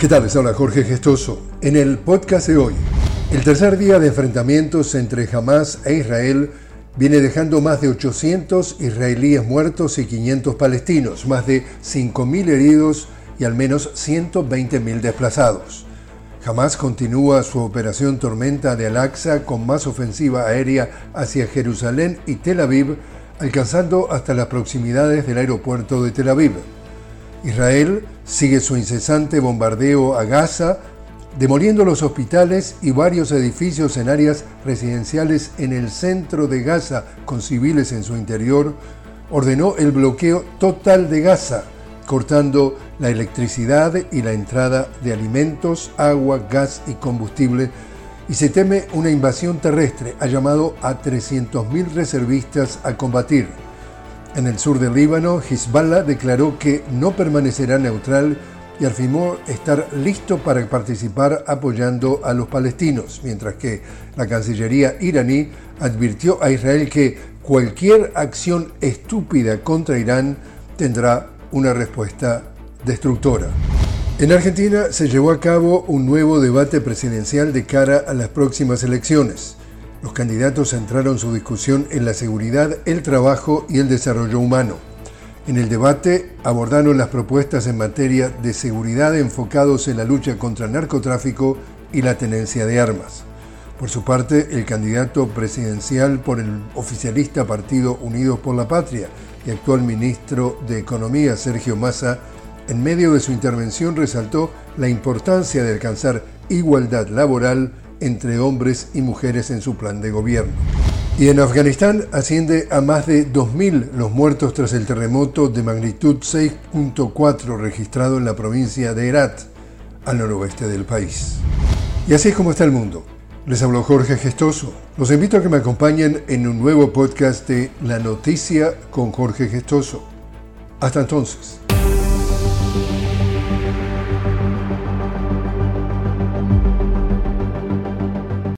¿Qué tal? Les habla Jorge Gestoso. En el podcast de hoy, el tercer día de enfrentamientos entre Hamas e Israel viene dejando más de 800 israelíes muertos y 500 palestinos, más de 5.000 heridos y al menos 120.000 desplazados. Hamas continúa su operación Tormenta de Al-Aqsa con más ofensiva aérea hacia Jerusalén y Tel Aviv, alcanzando hasta las proximidades del aeropuerto de Tel Aviv. Israel sigue su incesante bombardeo a Gaza, demoliendo los hospitales y varios edificios en áreas residenciales en el centro de Gaza con civiles en su interior, ordenó el bloqueo total de Gaza, cortando la electricidad y la entrada de alimentos, agua, gas y combustible, y se teme una invasión terrestre. Ha llamado a 300.000 reservistas a combatir. En el sur del Líbano, Hezbollah declaró que no permanecerá neutral y afirmó estar listo para participar apoyando a los palestinos, mientras que la Cancillería iraní advirtió a Israel que cualquier acción estúpida contra Irán tendrá una respuesta destructora. En Argentina se llevó a cabo un nuevo debate presidencial de cara a las próximas elecciones. Los candidatos centraron su discusión en la seguridad, el trabajo y el desarrollo humano. En el debate abordaron las propuestas en materia de seguridad enfocados en la lucha contra el narcotráfico y la tenencia de armas. Por su parte, el candidato presidencial por el oficialista Partido Unidos por la Patria y actual ministro de Economía, Sergio Massa, en medio de su intervención resaltó la importancia de alcanzar igualdad laboral entre hombres y mujeres en su plan de gobierno. Y en Afganistán asciende a más de 2.000 los muertos tras el terremoto de magnitud 6.4 registrado en la provincia de Herat, al noroeste del país. Y así es como está el mundo. Les habló Jorge Gestoso. Los invito a que me acompañen en un nuevo podcast de La Noticia con Jorge Gestoso. Hasta entonces.